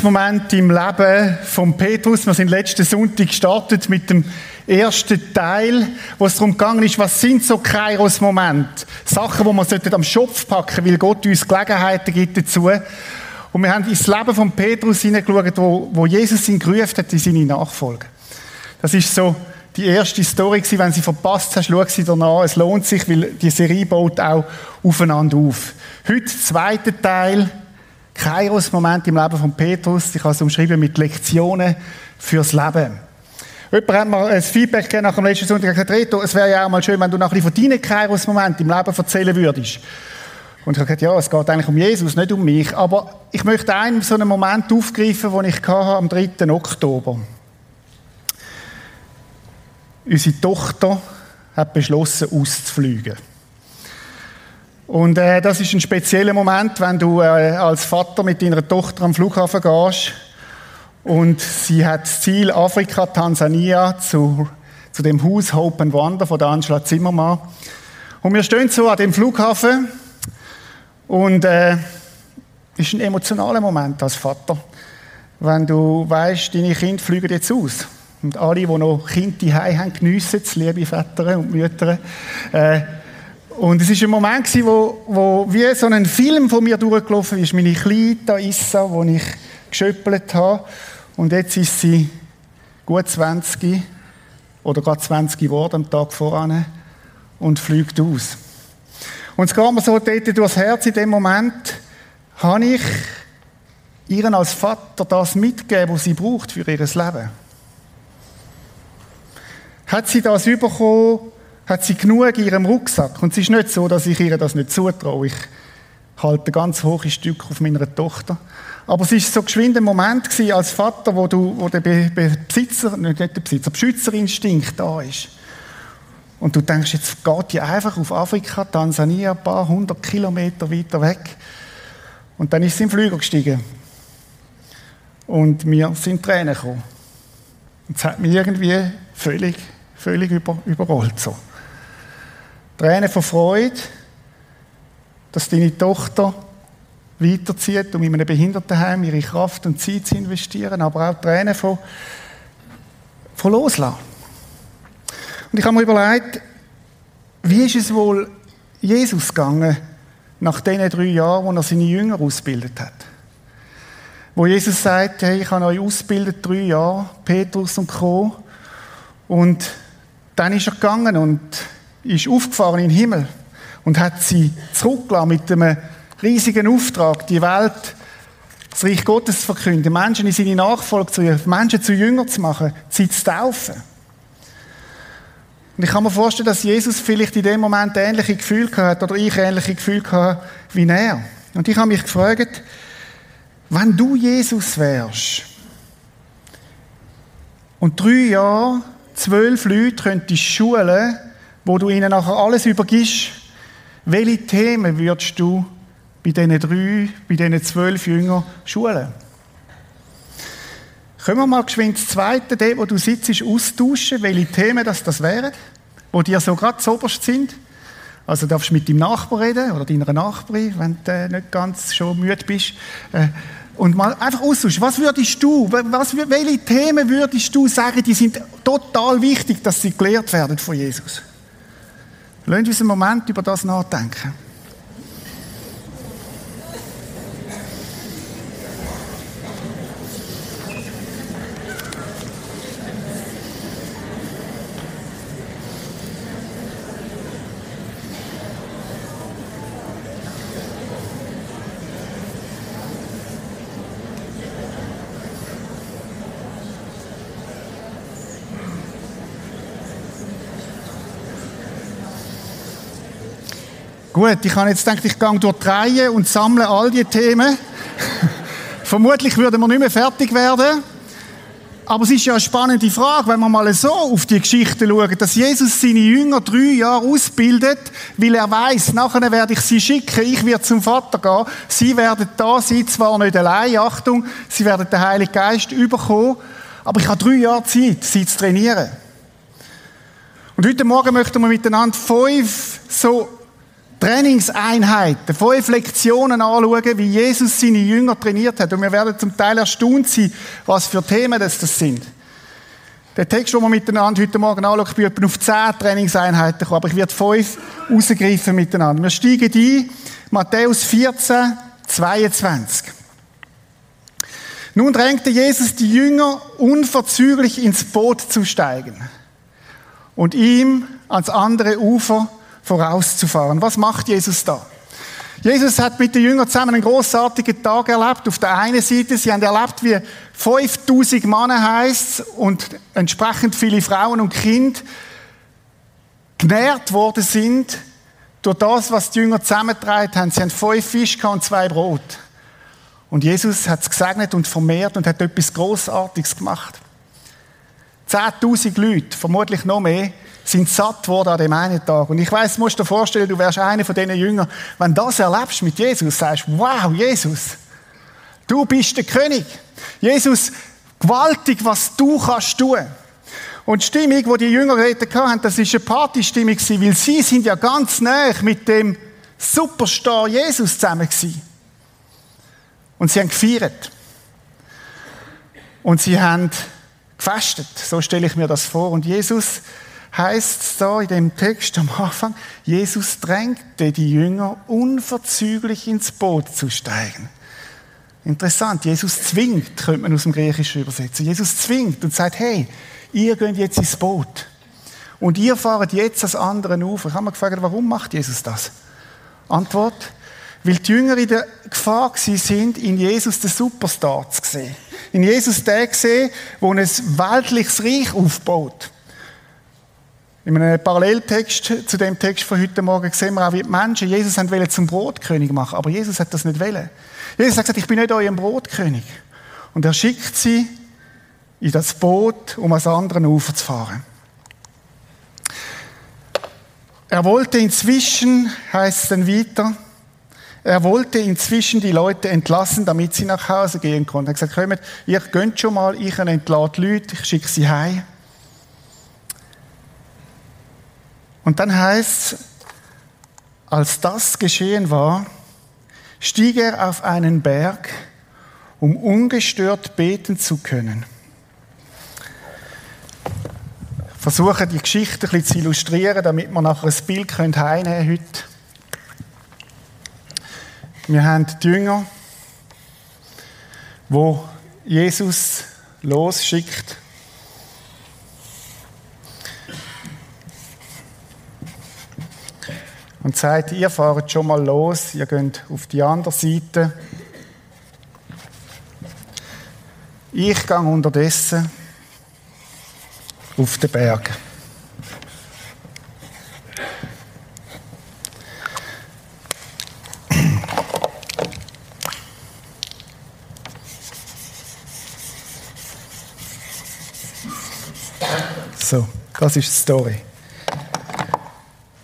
Kairos-Moment im Leben von Petrus. Wir sind letzten Sonntag gestartet mit dem ersten Teil, wo es darum gegangen ist, was sind so Kairos-Momente? Sachen, wo man am Schopf packen weil Gott uns Gelegenheiten gibt dazu. Und wir haben ins Leben von Petrus hineingeschaut, wo, wo Jesus ihn gerufen hat in seine Nachfolge. Das ist so die erste Story gewesen. Wenn sie verpasst hast, schau sie danach. Es lohnt sich, weil die Serie baut auch aufeinander auf. Heute zweiter Teil, Kairos-Moment im Leben von Petrus. Ich habe es umschrieben mit Lektionen fürs Leben. Jemand hat mir ein Feedback gegeben nach dem letzten Sonntag gesagt, Reto, es wäre ja auch mal schön, wenn du noch ein bisschen von deinen Kairos-Momenten im Leben erzählen würdest. Und ich habe gesagt, ja, es geht eigentlich um Jesus, nicht um mich. Aber ich möchte einen so einen Moment aufgreifen, den ich hatte am 3. Oktober. Unsere Tochter hat beschlossen, auszufliegen. Und äh, das ist ein spezieller Moment, wenn du äh, als Vater mit deiner Tochter am Flughafen gehst und sie hat das Ziel Afrika, Tansania zu, zu dem Haus Hope and Wonder von der Angela Zimmermann. Und wir stehen so an dem Flughafen und äh, ist ein emotionaler Moment als Vater, wenn du weißt, deine Kinder fliegen jetzt aus. Und alle, die noch Kinder daheim haben, geniessen es, liebe Väter und Mütter. Äh, und es war ein Moment, wo, wo wie so ein Film von mir durchgelaufen ist. Meine Kleine Issa, die ich geschöppelt habe. Und jetzt ist sie gut 20 oder gerade 20 geworden am Tag voran und fliegt aus. Und es geht mir so dort durchs Herz in dem Moment, habe ich ihren als Vater das mitgegeben, was sie braucht für ihr Leben. Hat sie das bekommen, hat sie genug in ihrem Rucksack. Und es ist nicht so, dass ich ihr das nicht zutraue. Ich halte ganz hohe Stück auf meiner Tochter. Aber es ist so geschwind ein Moment gewesen als Vater, wo du, wo der Besitzer, nicht der Besitzer, Beschützerinstinkt da ist. Und du denkst, jetzt geht die einfach auf Afrika, Tansania, ein paar hundert Kilometer weiter weg. Und dann ist sie im Flüger gestiegen. Und mir sind Tränen gekommen. Und es hat mich irgendwie völlig, völlig über, überrollt so. Tränen von Freude, dass deine Tochter weiterzieht, um in einem Behindertenheim ihre Kraft und Zeit zu investieren, aber auch Tränen von, von Loslassen. Und ich habe mir überlegt, wie ist es wohl Jesus gegangen nach diesen drei Jahren, wo er seine Jünger ausgebildet hat? Wo Jesus sagt, hey, ich habe euch ausgebildet, drei Jahre, Petrus und Co. Und dann ist er gegangen und ist aufgefahren in den Himmel und hat sie zurückgelassen mit einem riesigen Auftrag, die Welt, das Reich Gottes zu verkünden, Menschen in seine Nachfolge zu Menschen zu Jünger zu machen, sie zu taufen. Und ich kann mir vorstellen, dass Jesus vielleicht in dem Moment ähnliche Gefühle hatte oder ich ähnliche Gefühle hatte wie er. Und ich habe mich gefragt, wenn du Jesus wärst und drei Jahre zwölf Leute könntest schulen, wo du ihnen nachher alles übergibst, welche Themen würdest du bei diesen drei, bei diesen zwölf Jüngern schulen? Können wir mal geschwind das zweite, dort, wo du sitzt, austauschen, welche Themen das, das wären, wo dir so gerade oberst sind? Also darfst du mit deinem Nachbar reden oder deiner Nachbarin, wenn du nicht ganz schon müde bist. Äh, und mal einfach austauschen. Was würdest du, was, welche Themen würdest du sagen, die sind total wichtig, dass sie gelehrt werden von Jesus? Lassen uns einen Moment über das nachdenken. Gut, ich habe jetzt gedacht, ich gehe durch die und sammle all die Themen. Vermutlich würden wir nicht mehr fertig werden. Aber es ist ja eine spannende Frage, wenn wir mal so auf die Geschichte schauen, dass Jesus seine Jünger drei Jahre ausbildet, weil er weiß, nachher werde ich sie schicken, ich werde zum Vater gehen, sie werden da sein, zwar nicht allein, Achtung, sie werden den Heiligen Geist überkommen, aber ich habe drei Jahre Zeit, sie zu trainieren. Und heute Morgen möchten wir miteinander fünf so Trainingseinheiten, fünf Lektionen anschauen, wie Jesus seine Jünger trainiert hat. Und wir werden zum Teil erstaunt sein, was für Themen das, das sind. Der Text, den wir miteinander heute Morgen anschauen, bin etwa auf zehn Trainingseinheiten gekommen, aber ich werde fünf rausgreifen miteinander. Wir steigen ein, Matthäus 14, 22. Nun drängte Jesus die Jünger unverzüglich ins Boot zu steigen und ihm ans andere Ufer vorauszufahren. Was macht Jesus da? Jesus hat mit den Jüngern zusammen einen großartigen Tag erlebt. Auf der einen Seite, sie haben erlebt, wie 5000 Männer heißt und entsprechend viele Frauen und Kinder genährt worden sind durch das, was die Jünger zusammengetragen haben. Sie haben fünf Fische und zwei Brot. Und Jesus hat es gesegnet und vermehrt und hat etwas Großartiges gemacht. 10.000 Leute, vermutlich noch mehr, sind satt worden an dem einen Tag. Und ich weiß, musst dir vorstellen, du wärst einer von diesen Jüngern. Wenn du das erlebst mit Jesus, sagst du, wow, Jesus, du bist der König. Jesus, gewaltig, was du kannst tun. Und die Stimmung, die die Jünger geredet haben, das war eine Partystimmung, weil sie sind ja ganz nah mit dem Superstar Jesus zusammen gewesen. Und sie haben gefeiert. Und sie haben gefastet. So stelle ich mir das vor. Und Jesus heißt da in dem Text am Anfang, Jesus drängte die Jünger unverzüglich ins Boot zu steigen. Interessant, Jesus zwingt, könnte man aus dem Griechischen übersetzen. Jesus zwingt und sagt, hey, ihr geht jetzt ins Boot. Und ihr fahrt jetzt das andere Ufer. Ich habe mich gefragt, warum macht Jesus das? Antwort, weil die Jünger in der Gefahr sind, in Jesus den Superstar zu sehen. In Jesus den sehen, der ein weltliches Reich aufbaut. In einem Paralleltext zu dem Text von heute Morgen sehen wir auch, wie die Menschen Jesus haben zum Brotkönig machen, aber Jesus hat das nicht wollen. Jesus hat gesagt, ich bin nicht euer Brotkönig. Und er schickt sie in das Boot, um ans andere Ufer zu fahren. Er wollte inzwischen, heißt es dann weiter, er wollte inzwischen die Leute entlassen, damit sie nach Hause gehen konnten. Er hat gesagt, kommt, ihr gönnt schon mal, ich entlade Leute, ich schicke sie heim. Und dann heißt als das geschehen war, stieg er auf einen Berg, um ungestört beten zu können. Ich versuche die Geschichte ein bisschen zu illustrieren, damit wir nachher ein Bild können heute. Wir haben die Jünger, wo Jesus losschickt und sagt, ihr fahrt schon mal los, ihr geht auf die andere Seite. Ich gehe unterdessen auf den Berg. So, das ist die Story.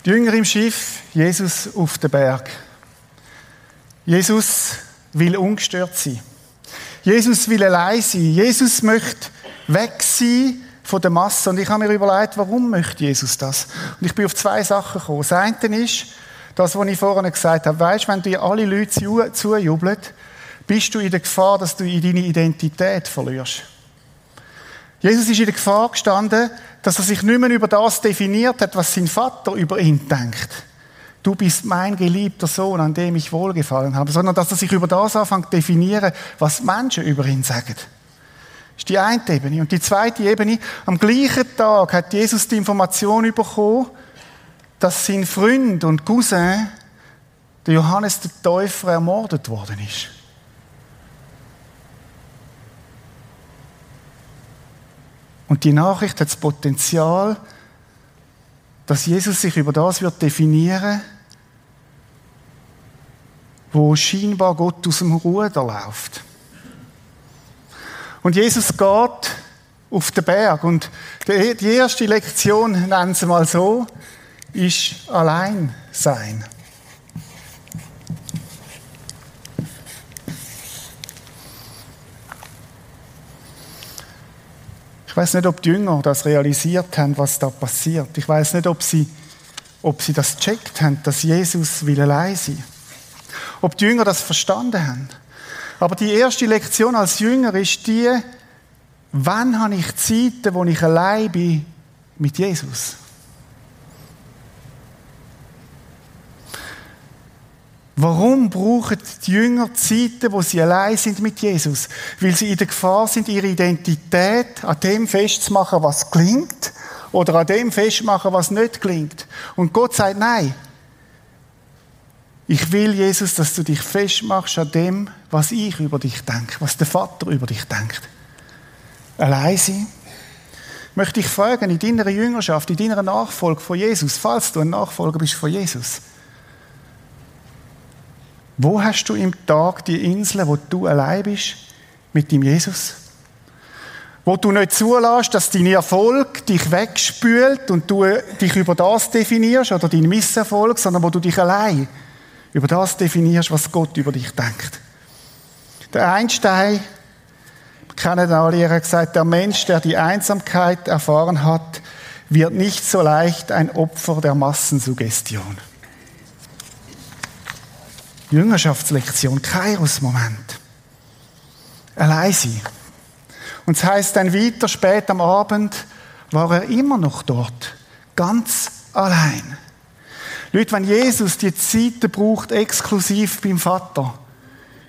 Die Jünger im Schiff, Jesus auf den Berg. Jesus will ungestört sein. Jesus will allein sein. Jesus möchte weg sein von der Masse. Und ich habe mir überlegt, warum möchte Jesus das? Und ich bin auf zwei Sachen gekommen. Das eine ist, das, was ich vorhin gesagt habe. Weißt, wenn dir alle Leute zujubeln, bist du in der Gefahr, dass du deine Identität verlierst. Jesus ist in der Gefahr gestanden, dass er sich nicht mehr über das definiert hat, was sein Vater über ihn denkt. Du bist mein geliebter Sohn, an dem ich wohlgefallen habe, sondern dass er sich über das anfängt zu definieren, was Menschen über ihn sagen. Das ist die eine Ebene. Und die zweite Ebene, am gleichen Tag hat Jesus die Information bekommen, dass sein Freund und Cousin, der Johannes der Täufer, ermordet worden ist. Und die Nachricht hat das Potenzial, dass Jesus sich über das wird definieren, wo scheinbar Gott aus dem Ruder läuft. Und Jesus geht auf den Berg und die erste Lektion, nennen sie mal so, ist allein sein. Ich weiß nicht, ob die Jünger das realisiert haben, was da passiert. Ich weiß nicht, ob sie, ob sie das checkt haben, dass Jesus will allein sein. Ob die Jünger das verstanden haben. Aber die erste Lektion als Jünger ist die, wann habe ich Zeiten, wo ich allein bin mit Jesus? Warum brauchen die Jünger Zeiten, wo sie allein sind mit Jesus? Weil sie in der Gefahr sind, ihre Identität an dem festzumachen, was klingt, oder an dem festmachen, was nicht klingt. Und Gott sagt, nein. Ich will, Jesus, dass du dich festmachst an dem, was ich über dich denke, was der Vater über dich denkt. Allein sein. Möchte ich fragen, in deiner Jüngerschaft, in deiner Nachfolge von Jesus, falls du ein Nachfolger bist von Jesus, wo hast du im Tag die Insel, wo du allein bist mit dem Jesus? Wo du nicht zulässt, dass dein Erfolg dich wegspült und du dich über das definierst oder dein Misserfolg, sondern wo du dich allein über das definierst, was Gott über dich denkt. Der Einstein, kennen alle, er hat gesagt, der Mensch, der die Einsamkeit erfahren hat, wird nicht so leicht ein Opfer der Massensuggestion. Jüngerschaftslektion, Kairos-Moment. Allein sein. Und es heißt dann weiter, spät am Abend war er immer noch dort, ganz allein. Leute, wenn Jesus die Zeiten braucht, exklusiv beim Vater,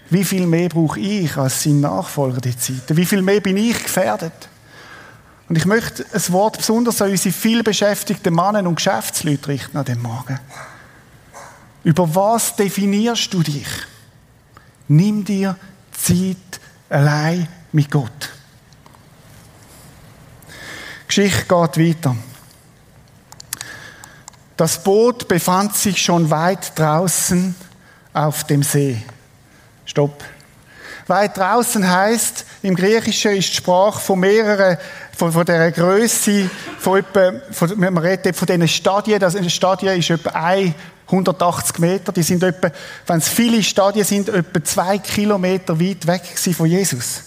wie viel mehr brauche ich als sein Nachfolger die Zeiten? Wie viel mehr bin ich gefährdet? Und ich möchte ein Wort besonders an unsere vielbeschäftigten Mannen und Geschäftsleute richten an dem Morgen. Über was definierst du dich? Nimm dir Zeit allein mit Gott. Die Geschichte geht weiter. Das Boot befand sich schon weit draußen auf dem See. Stopp. Weit draußen heißt, im Griechischen ist die Sprache von mehreren, von, von dieser Größe, von etwa, von, man redet von diesen Stadien, das, eine ist etwa ein 180 Meter, die sind etwa, wenn es viele Stadien sind, etwa zwei Kilometer weit weg von Jesus.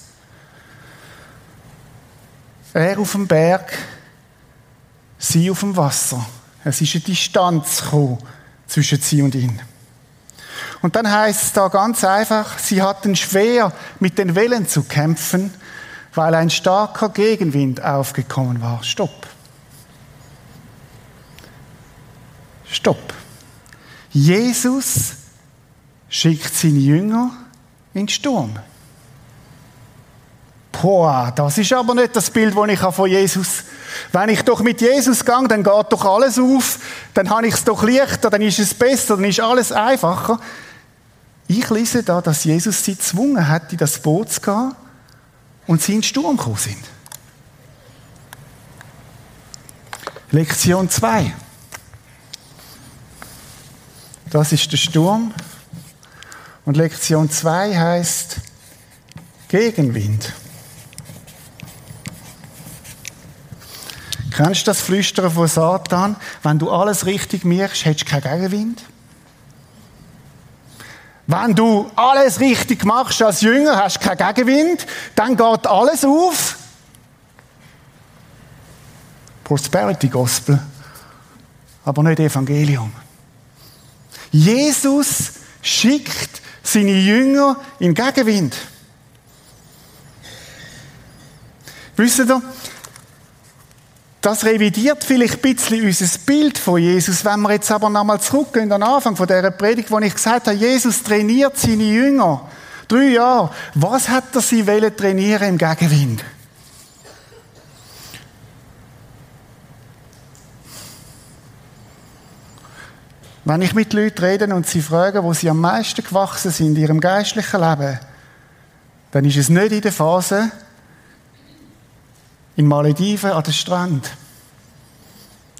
Er auf dem Berg, sie auf dem Wasser. Es ist eine Distanz zwischen sie und ihn. Und dann heißt es da ganz einfach, sie hatten schwer mit den Wellen zu kämpfen, weil ein starker Gegenwind aufgekommen war. Stopp. Stopp. Jesus schickt seine Jünger in den Sturm. Boah, das ist aber nicht das Bild, das ich von Jesus Wenn ich doch mit Jesus gehe, dann geht doch alles auf, dann habe ich es doch leichter, dann ist es besser, dann ist alles einfacher. Ich lese da, dass Jesus sie gezwungen hat, in das Boot zu gehen und sie in den Sturm gekommen sind. Lektion 2. Das ist der Sturm. Und Lektion 2 heißt Gegenwind. Kennst du das Flüstern von Satan? Wenn du alles richtig machst, hättest du keinen Gegenwind. Wenn du alles richtig machst als Jünger, hast du keinen Gegenwind, dann geht alles auf. Prosperity Gospel, aber nicht Evangelium. Jesus schickt seine Jünger in Gegenwind. Wisst ihr, das revidiert vielleicht ein bisschen unser Bild von Jesus. Wenn wir jetzt aber nochmal zurückgehen an den Anfang von dieser Predigt, wo ich gesagt habe, Jesus trainiert seine Jünger. Drei Jahre. Was hat er sie trainieren im Gegenwind? Wenn ich mit Leuten rede und sie fragen, wo sie am meisten gewachsen sind in ihrem geistlichen Leben, dann ist es nicht in der Phase in Malediven an der Strand,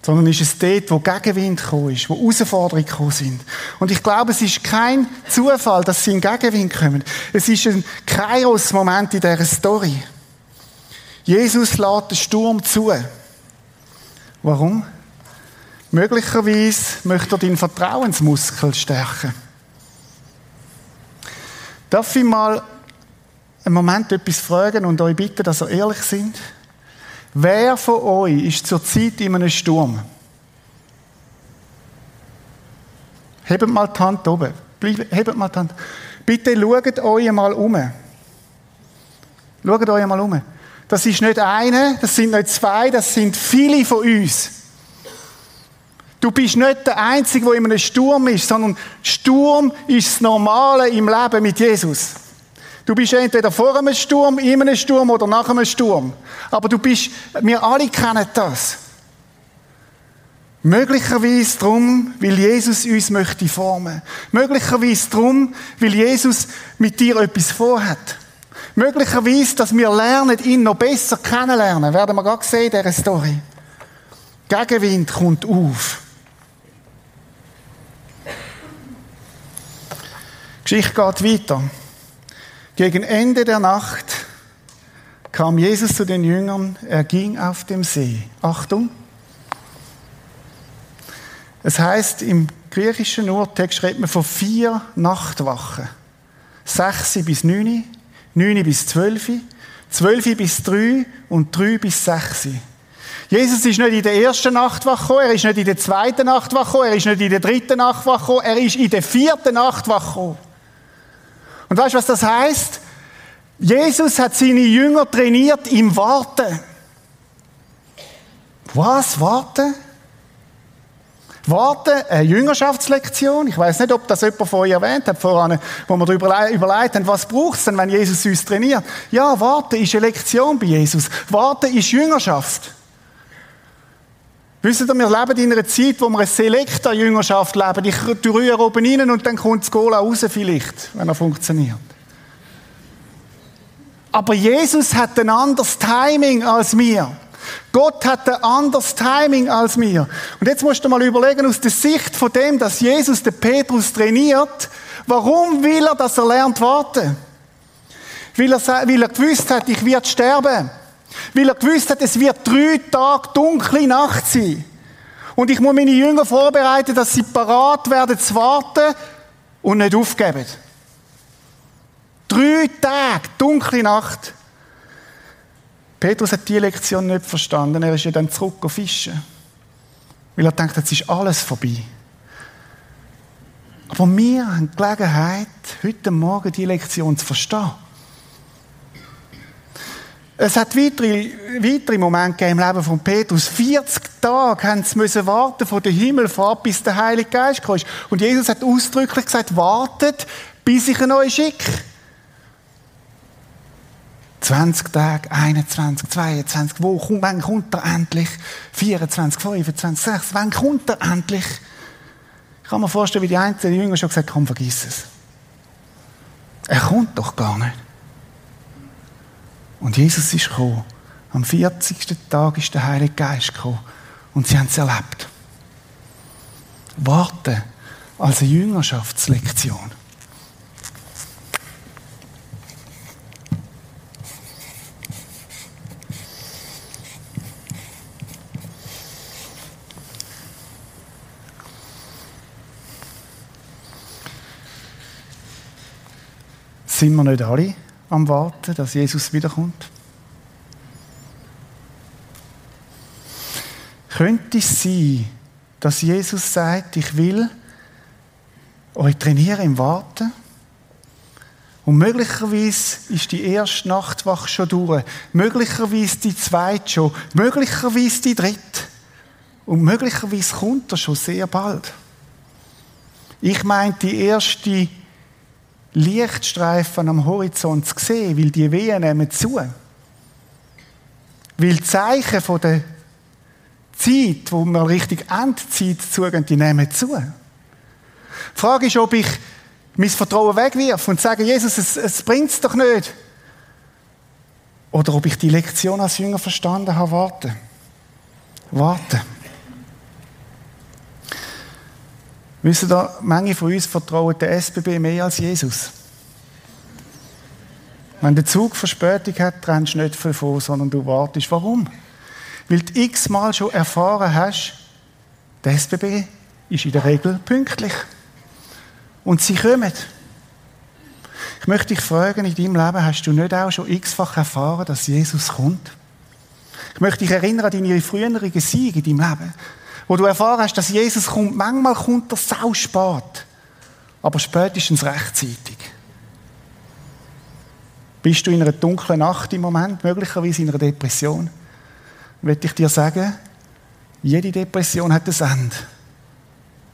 sondern ist es dort, wo Gegenwind gekommen ist, wo Herausforderungen gekommen sind. Und ich glaube, es ist kein Zufall, dass sie in Gegenwind kommen. Es ist ein Kairos-Moment in dieser Story. Jesus lädt den Sturm zu. Warum? Möglicherweise möchte er deinen Vertrauensmuskel stärken. Darf ich mal einen Moment etwas fragen und euch bitten, dass ihr ehrlich sind? Wer von euch ist zurzeit in einem Sturm? Hebt mal die Hand oben. Hebt mal die Hand. Bitte schaut euch mal um. Schaut euch mal um. Das ist nicht eine, das sind nicht zwei, das sind viele von uns. Du bist nicht der Einzige, der in einem Sturm ist, sondern Sturm ist das Normale im Leben mit Jesus. Du bist entweder vor einem Sturm, in einem Sturm oder nach einem Sturm. Aber du bist, wir alle kennen das. Möglicherweise darum, weil Jesus uns möchte formen. Möglicherweise darum, weil Jesus mit dir etwas vorhat. Möglicherweise, dass wir lernen, ihn noch besser kennenlernen. Werden wir gerade sehen in dieser Story. Gegenwind kommt auf. Geschichte geht weiter. Gegen Ende der Nacht kam Jesus zu den Jüngern, er ging auf dem See. Achtung! Es heißt im griechischen Urtext redet man von vier Nachtwachen. Sechs bis neun, neun bis zwölf, zwölf bis drei und drei bis sechs. Jesus ist nicht in der ersten Nachtwache er ist nicht in der zweiten Nachtwache er ist nicht in der dritten Nachtwache er ist in der vierten Nachtwache gekommen. Und weißt du, was das heißt? Jesus hat seine Jünger trainiert im Warten. Was? Warten? Warten, eine Jüngerschaftslektion. Ich weiß nicht, ob das jemand von euch erwähnt hat, voran, wo wir darüber überlegt haben, was braucht es denn, wenn Jesus uns trainiert? Ja, Warten ist eine Lektion bei Jesus. Warten ist Jüngerschaft. Wisst ihr, wir leben in einer Zeit, wo wir eine selekte Jüngerschaft leben. Ich rühre oben rein und dann kommt das Goal raus vielleicht, wenn er funktioniert. Aber Jesus hat ein anderes Timing als wir. Gott hat ein anderes Timing als wir. Und jetzt musst du mal überlegen, aus der Sicht von dem, dass Jesus den Petrus trainiert, warum will er, dass er lernt warten? Weil er, weil er gewusst hat, ich werde sterben. Weil er gewusst hat, es wird drei Tage dunkle Nacht sein. Und ich muss meine Jünger vorbereiten, dass sie parat werden zu warten und nicht aufgeben. Drei Tage, dunkle Nacht. Petrus hat diese Lektion nicht verstanden. Er ist ja dann zurück Fischen. Weil er denkt, jetzt ist alles vorbei. Aber wir haben die Gelegenheit, heute Morgen diese Lektion zu verstehen. Es hat weitere, weitere Momente im Leben von Petrus. 40 Tage haben sie müssen warten von der Himmelfahrt, bis der Heilige Geist kam. Und Jesus hat ausdrücklich gesagt, wartet, bis ich ihn euch schicke. 20 Tage, 21, 22, wo kommt, wann kommt er endlich? 24, 25, 26, wann kommt er endlich? Ich kann mir vorstellen, wie die einzelnen Jünger schon gesagt haben, komm, vergiss es. Er kommt doch gar nicht. Und Jesus ist gekommen. Am 40. Tag ist der Heilige Geist gekommen. Und sie haben es erlebt. Warten als eine Jüngerschaftslektion. Sind wir nicht alle am Warten, dass Jesus wiederkommt? Könnte es sein, dass Jesus sagt, ich will euch trainieren im Warten? Und möglicherweise ist die erste Nachtwache schon durch, möglicherweise die zweite schon, möglicherweise die dritte. Und möglicherweise kommt er schon sehr bald. Ich meine, die erste Lichtstreifen am Horizont zu sehen, weil die Wehen nehmen zu. Weil die Zeichen von der Zeit, wo wir richtig Endzeit zugehen, die nehmen zu. Die Frage ist, ob ich mein Vertrauen wegwirf und sage, Jesus, es, es bringt es doch nicht. Oder ob ich die Lektion als Jünger verstanden habe, warten. Warten. Wissen ihr, manche von uns vertrauen der SBB mehr als Jesus. Wenn der Zug Verspätung hat, rennst du nicht viel vor, sondern du wartest. Warum? Weil du x-mal schon erfahren hast, der SBB ist in der Regel pünktlich. Und sie kommen. Ich möchte dich fragen, in deinem Leben hast du nicht auch schon x-fach erfahren, dass Jesus kommt? Ich möchte dich erinnern an deine früheren Siege in deinem Leben wo du erfahren hast, dass Jesus kommt. Manchmal kommt er sau spät. aber spätestens rechtzeitig. Bist du in einer dunklen Nacht im Moment, möglicherweise in einer Depression, möchte ich dir sagen, jede Depression hat ein Ende.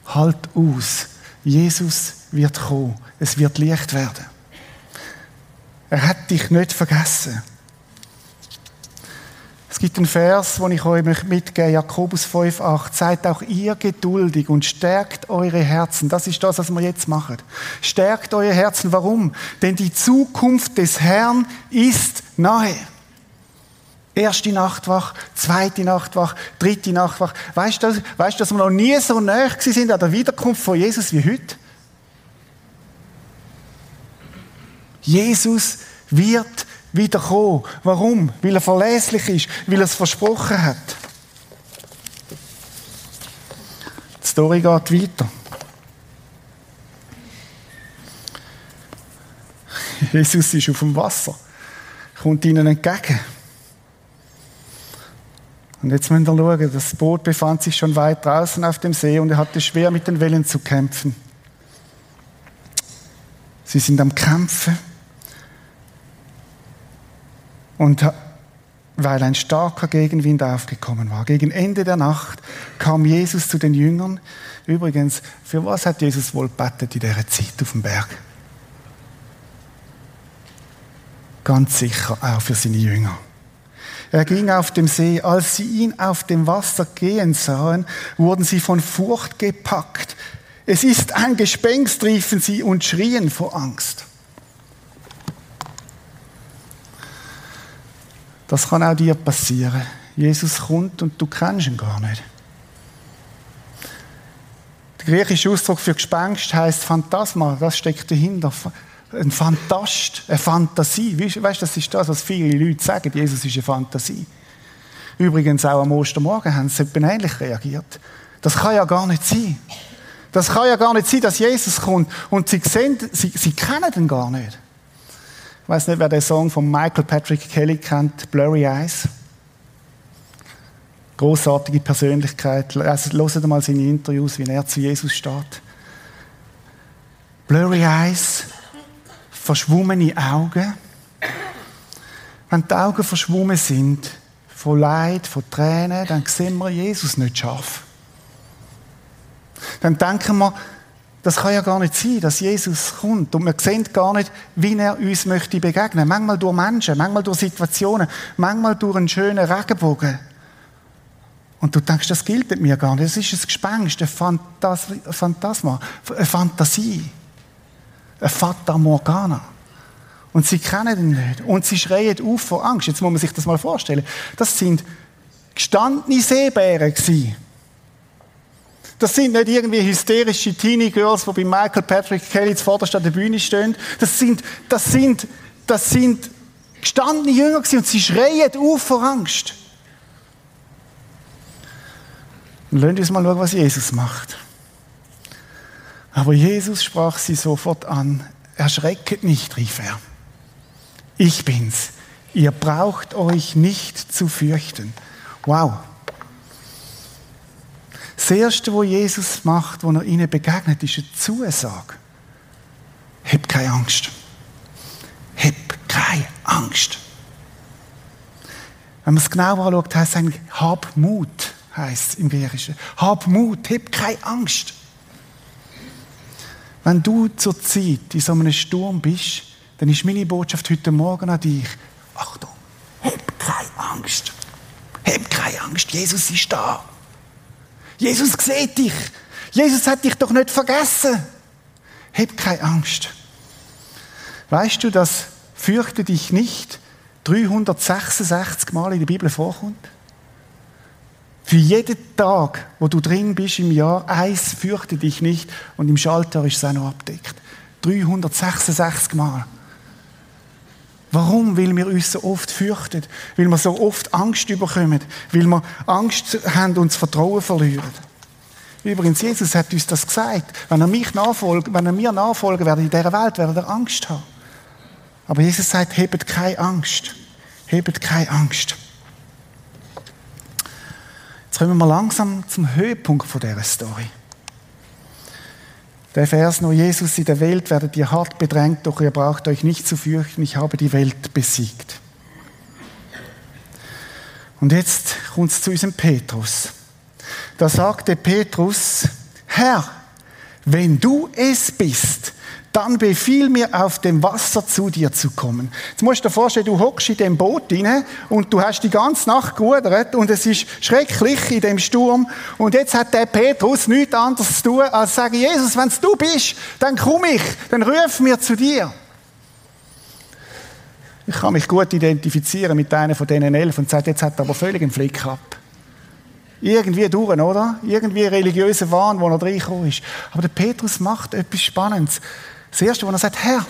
Halt aus. Jesus wird kommen. Es wird Licht werden. Er hat dich nicht vergessen. Es gibt einen Vers, den ich euch mitgebe, Jakobus 5,8. Seid auch ihr geduldig und stärkt eure Herzen. Das ist das, was wir jetzt machen. Stärkt eure Herzen. Warum? Denn die Zukunft des Herrn ist nahe. Erste Nachtwach, zweite Nachtwach, dritte Nachtwach. Weißt du, weißt, dass wir noch nie so nah sind an der Wiederkunft von Jesus wie heute? Jesus wird wiederkommen. Warum? Weil er verlässlich ist, weil er es versprochen hat. Die Story geht weiter. Jesus ist auf dem Wasser, kommt ihnen entgegen. Und jetzt müssen wir schauen, das Boot befand sich schon weit draußen auf dem See und er hatte schwer mit den Wellen zu kämpfen. Sie sind am Kämpfen. Und weil ein starker Gegenwind aufgekommen war. Gegen Ende der Nacht kam Jesus zu den Jüngern. Übrigens, für was hat Jesus wohl bettet in dieser Zeit auf dem Berg? Ganz sicher auch für seine Jünger. Er ging auf dem See. Als sie ihn auf dem Wasser gehen sahen, wurden sie von Furcht gepackt. Es ist ein Gespenst, riefen sie und schrien vor Angst. Das kann auch dir passieren. Jesus kommt und du kennst ihn gar nicht. Der griechische Ausdruck für Gespenst heißt Phantasma. Das steckt dahinter. Ein Fantast, eine Fantasie. Weißt das ist das, was viele Leute sagen. Jesus ist eine Fantasie. Übrigens auch am Ostermorgen haben sie ähnlich reagiert. Das kann ja gar nicht sein. Das kann ja gar nicht sein, dass Jesus kommt und sie sehen, sie, sie kennen ihn gar nicht. Ich weiß nicht, wer den Song von Michael Patrick Kelly kennt, Blurry Eyes. Großartige Persönlichkeit. Also, hört mal seine Interviews, wie er zu Jesus steht. Blurry Eyes, verschwommene Augen. Wenn die Augen verschwommen sind, von Leid, von Tränen, dann sehen wir Jesus nicht scharf. Dann denken wir, das kann ja gar nicht sein, dass Jesus kommt. Und wir sehen gar nicht, wie er uns möchte begegnen. Manchmal durch Menschen, manchmal durch Situationen, manchmal durch einen schönen Regenbogen. Und du denkst, das gilt mir gar nicht. Das ist ein Gespenst, ein Phantas Phantasma, eine Fantasie, ein Fata Morgana. Und sie kennen ihn nicht. Und sie schreien auf vor Angst. Jetzt muss man sich das mal vorstellen. Das sind gestandene Seebären gewesen. Das sind nicht irgendwie hysterische Teenie Girls, die bei Michael Patrick Kelly zuvorderst an der Bühne stehen. Das sind, das sind, das sind gestandene Jünger gewesen und sie schreien auf vor Angst. Und lasst uns mal schauen, was Jesus macht. Aber Jesus sprach sie sofort an. Erschrecket nicht, rief er. Ich bin's. Ihr braucht euch nicht zu fürchten. Wow. Das Erste, was Jesus macht, wo er ihnen begegnet, ist eine Zusage. Hab keine Angst. Hab keine Angst. Wenn man es genau anschaut, heißt es eigentlich, hab Mut, heißt es im Griechischen. Hab Mut, hab keine Angst. Wenn du zur Zeit in so einem Sturm bist, dann ist meine Botschaft heute Morgen an dich. Achtung, hab keine Angst. Hab keine Angst, Jesus ist da. Jesus sieht dich. Jesus hat dich doch nicht vergessen. Hab keine Angst. Weißt du, dass fürchte dich nicht 366 Mal in der Bibel vorkommt? Für jeden Tag, wo du drin bist im Jahr, eins fürchte dich nicht und im Schalter ist es auch noch abdeckt. 366 Mal. Warum? Weil wir uns so oft fürchten, weil wir so oft Angst überkommen, weil wir Angst haben und das Vertrauen verlieren. Übrigens, Jesus hat uns das gesagt. Wenn er mich nachfolgt, wenn er mir nachfolgen werde in dieser Welt, werde er Angst haben. Aber Jesus sagt, hebt keine Angst. Hebt keine Angst. Jetzt kommen wir langsam zum Höhepunkt dieser Story. Der Vers nur, Jesus, in der Welt werdet ihr hart bedrängt, doch ihr braucht euch nicht zu fürchten, ich habe die Welt besiegt. Und jetzt kommt es zu unserem Petrus. Da sagte Petrus, Herr, wenn du es bist, dann befiehl mir, auf dem Wasser zu dir zu kommen. Jetzt musst du dir vorstellen, du hockst in dem Boot rein und du hast die ganze Nacht gerudert und es ist schrecklich in dem Sturm und jetzt hat der Petrus nichts anderes zu tun, als zu sagen, Jesus, wenn du bist, dann komm ich, dann ruf mir zu dir. Ich kann mich gut identifizieren mit einer von diesen elf und sagt, jetzt hat er aber völlig einen Flick ab. Irgendwie durch, oder? Irgendwie religiöser Wahn, wo er reingekommen ist. Aber der Petrus macht etwas Spannendes. Das Erste, was er sagt, Herr,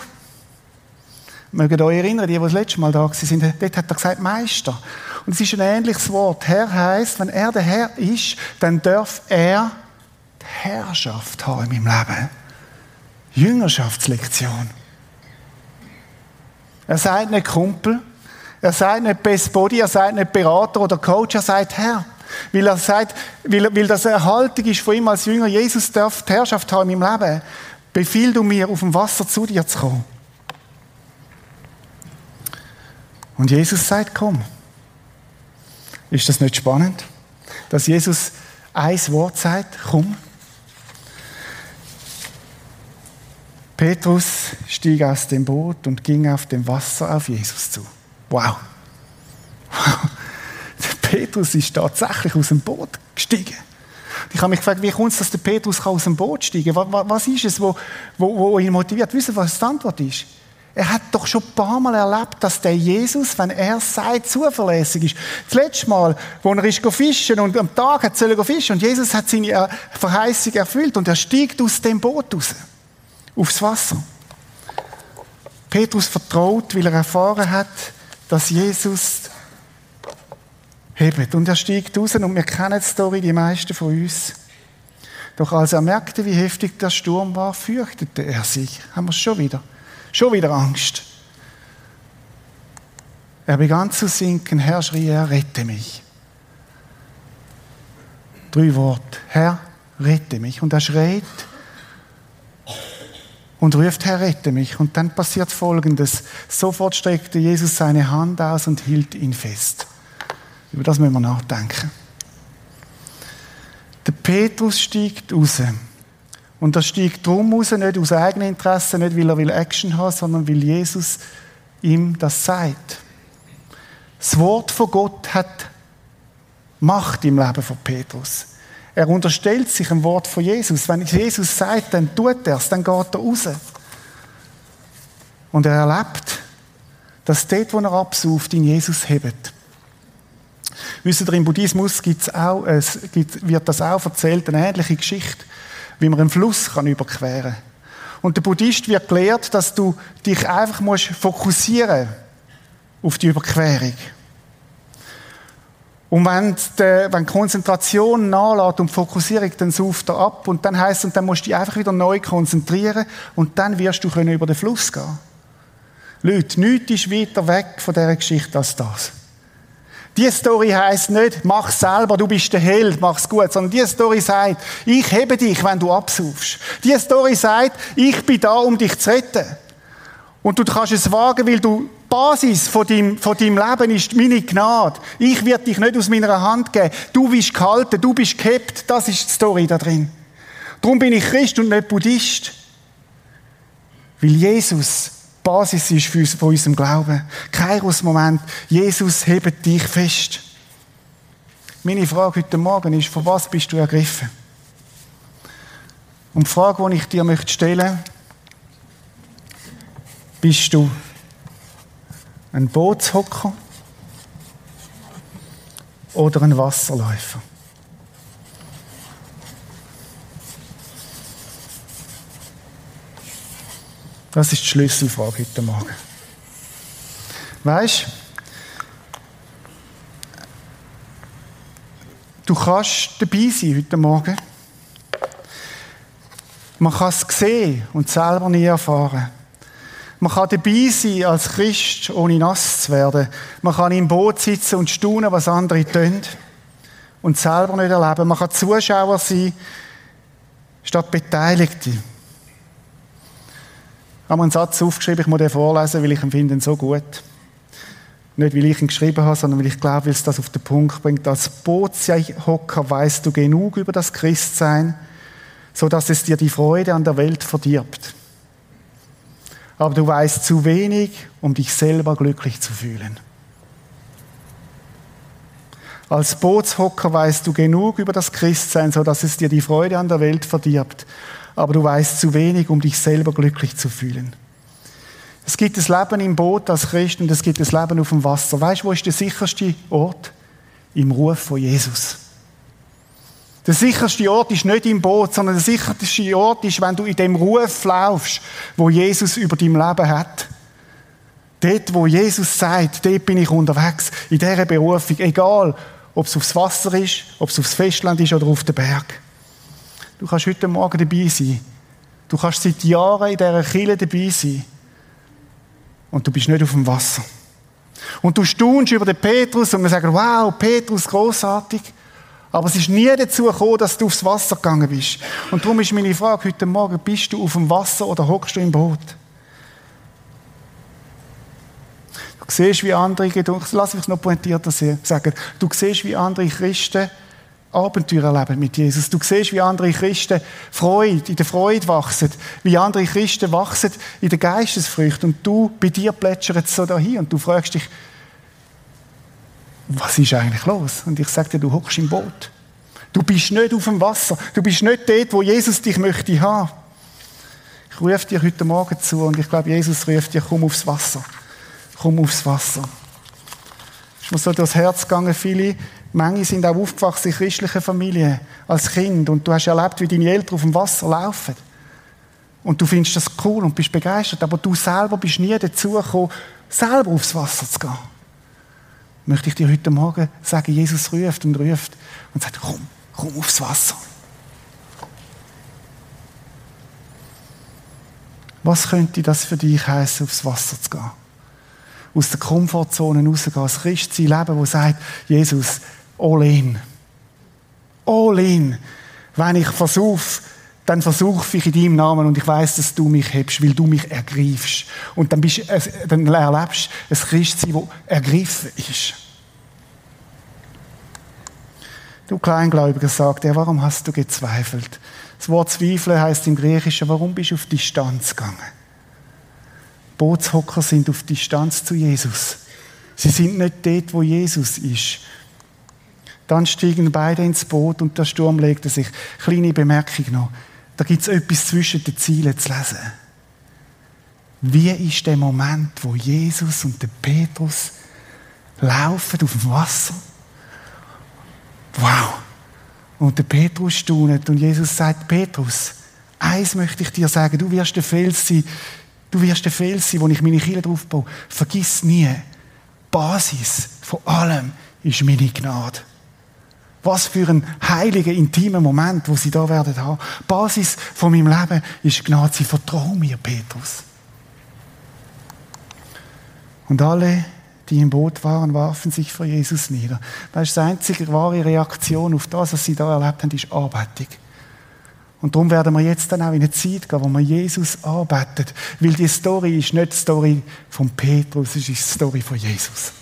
ihr euch erinnern, die, die das letzte Mal da sind, dort hat er gesagt Meister. Und es ist ein ähnliches Wort. Herr heißt, wenn er der Herr ist, dann darf er die Herrschaft haben in meinem Leben. Jüngerschaftslektion. Er sagt nicht Kumpel, er sagt nicht Best Body, er sagt nicht Berater oder Coach, er sagt Herr. Weil er sagt, weil, weil das Erhaltung ist von ihm als Jünger, Jesus darf die Herrschaft haben in meinem Leben. Befiehl du mir, auf dem Wasser zu dir zu kommen. Und Jesus sagt, komm. Ist das nicht spannend? Dass Jesus ein Wort sagt, komm. Petrus stieg aus dem Boot und ging auf dem Wasser auf Jesus zu. Wow. wow. Petrus ist tatsächlich aus dem Boot gestiegen. Ich habe mich gefragt, wie kommt es, dass der Petrus aus dem Boot steigen kann? Was ist es, wo, wo, wo ihn motiviert? Wissen was die Antwort ist? Er hat doch schon ein paar Mal erlebt, dass der Jesus, wenn er sagt, zuverlässig ist. Das letzte Mal, wo er ist fischen und am Tag hat er fischen und Jesus hat seine Verheißung erfüllt und er steigt aus dem Boot raus. Aufs Wasser. Petrus vertraut, weil er erfahren hat, dass Jesus hebt. Und er steigt raus und wir kennen die Story, die meisten von uns. Doch als er merkte, wie heftig der Sturm war, fürchtete er sich. Haben wir schon wieder? Schon wieder Angst. Er begann zu sinken. Herr, schrie er, rette mich. Drei Worte. Herr, rette mich. Und er schreit und ruft, Herr, rette mich. Und dann passiert Folgendes. Sofort streckte Jesus seine Hand aus und hielt ihn fest. Über das müssen wir nachdenken. Der Petrus steigt raus. Und er steigt drum raus, nicht aus eigenem Interesse, nicht weil er will Action haben, sondern weil Jesus ihm das sagt. Das Wort von Gott hat Macht im Leben von Petrus. Er unterstellt sich ein Wort von Jesus. Wenn Jesus sagt, dann tut er es, dann geht er raus. Und er erlebt, dass dort, wo er absucht, in Jesus hebt. Wisst ihr, im Buddhismus gibt's auch, es gibt, wird das auch erzählt, eine ähnliche Geschichte, wie man einen Fluss kann überqueren kann. Und der Buddhist wird gelehrt, dass du dich einfach musst fokussieren auf die Überquerung. Und wenn die, wenn die Konzentration nachlässt und Fokussierung, dann sauft er ab und dann heißt und dann musst du dich einfach wieder neu konzentrieren und dann wirst du können über den Fluss gehen. Leute, nichts ist weiter weg von dieser Geschichte als das. Die Story heißt nicht, mach selber, du bist der Held, mach's gut, sondern die Story sagt, ich hebe dich, wenn du absaufst. Die Story sagt, ich bin da, um dich zu retten. Und du kannst es wagen, weil du Basis von deinem, von deinem Leben ist meine Gnade. Ich werde dich nicht aus meiner Hand geben. Du bist gehalten, du bist gehabt. Das ist die Story da drin. Darum bin ich Christ und nicht Buddhist. Weil Jesus Basis ist für uns, von unserem Glauben. Kairos-Moment. Jesus hebt dich fest. Meine Frage heute Morgen ist, von was bist du ergriffen? Und die Frage, die ich dir möchte stellen bist du ein Bootshocker oder ein Wasserläufer? Das ist die Schlüsselfrage heute Morgen. Weißt du, kannst dabei sein heute Morgen. Man kann es sehen und selber nie erfahren. Man kann dabei sein als Christ, ohne nass zu werden. Man kann im Boot sitzen und staunen, was andere tun und selber nicht erleben. Man kann Zuschauer sein, statt Beteiligte. Habe mir einen Satz aufgeschrieben, ich muss den vorlesen, weil ich ihn finde so gut. Nicht, weil ich ihn geschrieben habe, sondern weil ich glaube, weil es das auf den Punkt bringt. Als Bootshocker weißt du genug über das Christsein, so dass es dir die Freude an der Welt verdirbt. Aber du weißt zu wenig, um dich selber glücklich zu fühlen. Als Bootshocker weißt du genug über das Christsein, so dass es dir die Freude an der Welt verdirbt. Aber du weißt zu wenig, um dich selber glücklich zu fühlen. Es gibt das Leben im Boot als Christ und es gibt das Leben auf dem Wasser. Weißt du, wo ist der sicherste Ort? Im Ruf von Jesus. Der sicherste Ort ist nicht im Boot, sondern der sicherste Ort ist, wenn du in dem Ruf laufst, wo Jesus über dein Leben hat. Dort, wo Jesus sagt, dort bin ich unterwegs, in dieser Berufung, egal, ob es aufs Wasser ist, ob es aufs Festland ist oder auf den Berg. Du kannst heute Morgen dabei sein. Du kannst seit Jahren in dieser Kille dabei sein. Und du bist nicht auf dem Wasser. Und du staunst über den Petrus und wir sagen, wow, Petrus, großartig. Aber es ist nie dazu gekommen, dass du aufs Wasser gegangen bist. Und darum ist meine Frage heute Morgen, bist du auf dem Wasser oder hockst du im Boot? Du siehst, wie andere, lass mich es noch pointierter sagen, du siehst, wie andere Christen Abenteuer erleben mit Jesus. Du siehst, wie andere Christen Freude, in der Freude wachsen, wie andere Christen wachsen in der Geistesfrucht und du, bei dir plätschert es so dahin und du fragst dich, was ist eigentlich los? Und ich sage dir, du hockst im Boot. Du bist nicht auf dem Wasser. Du bist nicht dort, wo Jesus dich möchte haben. Ich rufe dir heute Morgen zu und ich glaube, Jesus ruft dir, komm aufs Wasser komm aufs Wasser. Ist mir so durchs Herz gegangen, viele, manche sind auch aufgewachsen in christlichen Familien als Kind und du hast erlebt, wie deine Eltern auf dem Wasser laufen. Und du findest das cool und bist begeistert, aber du selber bist nie dazu gekommen, selber aufs Wasser zu gehen. Möchte ich dir heute Morgen sagen, Jesus ruft und ruft und sagt, komm, komm aufs Wasser. Was könnte das für dich heißen, aufs Wasser zu gehen? aus der Komfortzone rausgehen, als Christ sein Leben, wo sagt, Jesus, all in. All in. Wenn ich versuche, dann versuche ich in deinem Namen und ich weiß, dass du mich hebst, weil du mich ergreifst. Und dann, bist, dann erlebst du ein Christsein, das ergriffen ist. Du Kleingläubiger, sagt er, warum hast du gezweifelt? Das Wort Zweifeln heißt im Griechischen, warum bist du auf Distanz gegangen? Bootshocker sind auf Distanz zu Jesus. Sie sind nicht dort, wo Jesus ist. Dann steigen beide ins Boot und der Sturm legte sich. Kleine Bemerkung noch. Da gibt es etwas zwischen den Zielen zu lesen. Wie ist der Moment, wo Jesus und der Petrus laufen auf dem Wasser? Wow! Und der Petrus staunet und Jesus sagt, Petrus, eins möchte ich dir sagen, du wirst der Fels sein, Du wirst der Fels sein, wo ich meine Kinder drauf baue. Vergiss nie, Basis von allem ist meine Gnade. Was für ein heiliger, intimer Moment, wo sie da werden haben. Basis von meinem Leben ist Gnade. Sie vertrauen mir, Petrus. Und alle, die im Boot waren, warfen sich vor Jesus nieder. Das ist die einzige wahre Reaktion auf das, was sie da erlebt haben, ist Arbeitung. Und darum werden wir jetzt dann auch in eine Zeit gehen, wo wir Jesus arbeitet. Weil die Story ist nicht die Story von Petrus, es ist die Story von Jesus.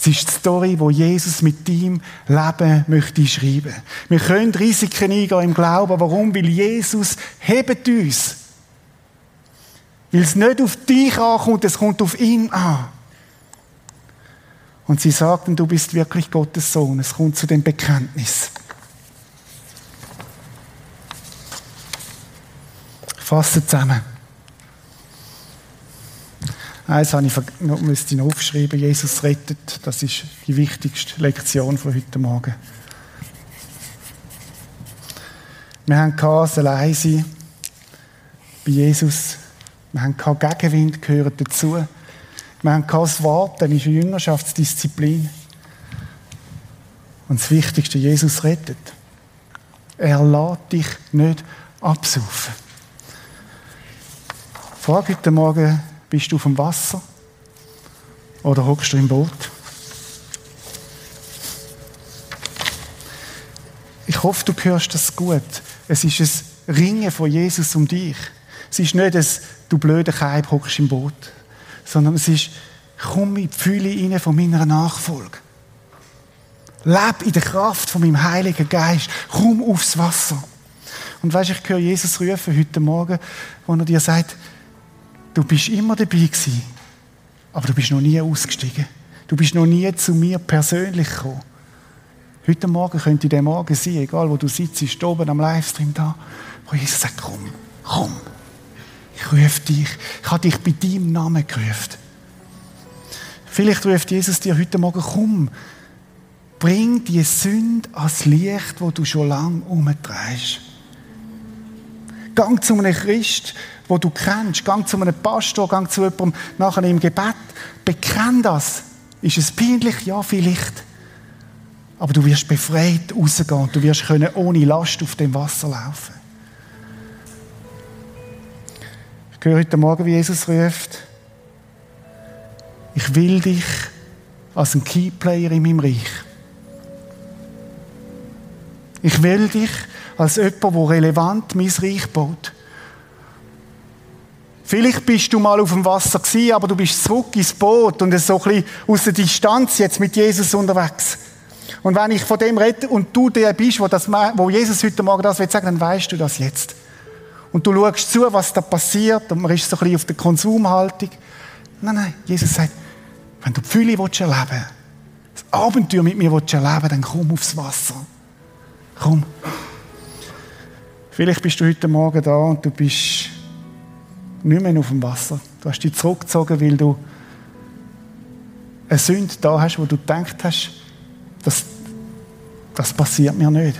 Es ist die Story, wo Jesus mit deinem Leben möchte schreiben. Wir können Risiken eingehen im Glauben. Warum? Weil Jesus hebt uns. Weil es nicht auf dich ankommt, es kommt auf ihn an. Und sie sagten, du bist wirklich Gottes Sohn. Es kommt zu dem Bekenntnis. Fasse zusammen. Eins habe ich, müsste ich noch aufschreiben. Jesus rettet. Das ist die wichtigste Lektion von heute Morgen. Wir haben allein sein bei Jesus. Wir haben Gegenwind gehört dazu. Wir haben kein Warten, ist eine Jüngerschaftsdisziplin. Und das Wichtigste, Jesus rettet. Er lässt dich nicht absaufen. Frag heute Morgen, bist du auf dem Wasser oder hockst du im Boot? Ich hoffe, du hörst das gut. Es ist ein, Ringen von Jesus um dich. Es ist nicht ein, du blöder Keib hockst im Boot, sondern es ist, komm in die Fülle rein von meiner Nachfolge. Leb in der Kraft von meinem Heiligen Geist. Komm aufs Wasser. Und weißt, ich höre Jesus rufen heute Morgen, wo er dir sagt, du bist immer dabei gewesen, aber du bist noch nie ausgestiegen. Du bist noch nie zu mir persönlich gekommen. Heute Morgen könnte der Morgen sein, egal wo du sitzt, oben am Livestream da, wo Jesus sagt, komm, komm. Ich rufe dich. Ich habe dich bei deinem Namen gerufen. Vielleicht ruft Jesus dir heute Morgen, komm, bring die Sünde ans Licht, wo du schon lange umdrehst. Gang zu einem Christ, wo du kennst. Gang zu einem Pastor, gang zu jemandem nachher im Gebet. Bekenn das. Ist es peinlich? Ja, vielleicht. Aber du wirst befreit rausgehen du wirst können ohne Last auf dem Wasser laufen. Ich höre heute Morgen, wie Jesus ruft. Ich will dich als ein Keyplayer in meinem Reich. Ich will dich als jemand, der relevant mein Reich baut. Vielleicht bist du mal auf dem Wasser gewesen, aber du bist zurück ins Boot und so ein bisschen aus der Distanz jetzt mit Jesus unterwegs. Und wenn ich von dem rede und du der bist, wo, das, wo Jesus heute Morgen das will sagen, dann weißt du das jetzt. Und du schaust zu, was da passiert und man ist so ein bisschen auf der Konsumhaltung. Nein, nein, Jesus sagt, wenn du die Fülle erleben willst, das Abenteuer mit mir willst erleben dann komm aufs Wasser. Komm. Vielleicht bist du heute Morgen da und du bist nicht mehr auf dem Wasser. Du hast dich zurückgezogen, weil du eine Sünde da hast, wo du gedacht hast, das, das passiert mir nicht.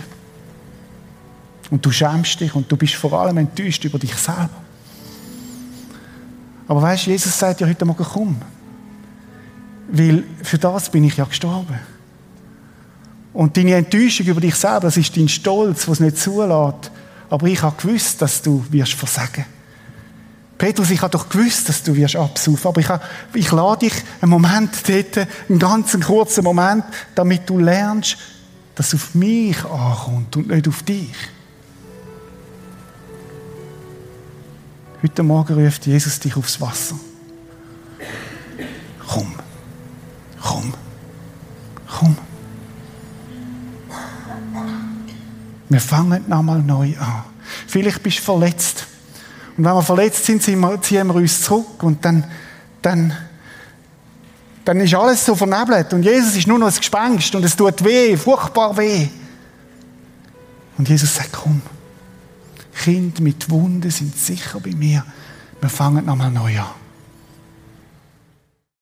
Und du schämst dich und du bist vor allem enttäuscht über dich selber. Aber weißt du, Jesus sagt ja heute Morgen, komm. Weil für das bin ich ja gestorben. Und deine Enttäuschung über dich selber, das ist dein Stolz, was es nicht zulässt. Aber ich habe gewusst, dass du wirst versagen. Petrus, ich habe doch gewusst, dass du wirst absaufen. Aber ich, habe, ich lade dich einen Moment dort, einen ganz kurzen Moment, damit du lernst, dass es auf mich ankommt und nicht auf dich. Heute Morgen ruft Jesus dich aufs Wasser. Komm. Komm. Komm. Wir fangen nochmal neu an. Vielleicht bist du verletzt. Und wenn wir verletzt sind, ziehen wir uns zurück und dann, dann, dann ist alles so vernebelt und Jesus ist nur noch ein Gespenst und es tut weh, furchtbar weh. Und Jesus sagt, komm, Kinder mit Wunden sind sicher bei mir. Wir fangen nochmal neu an.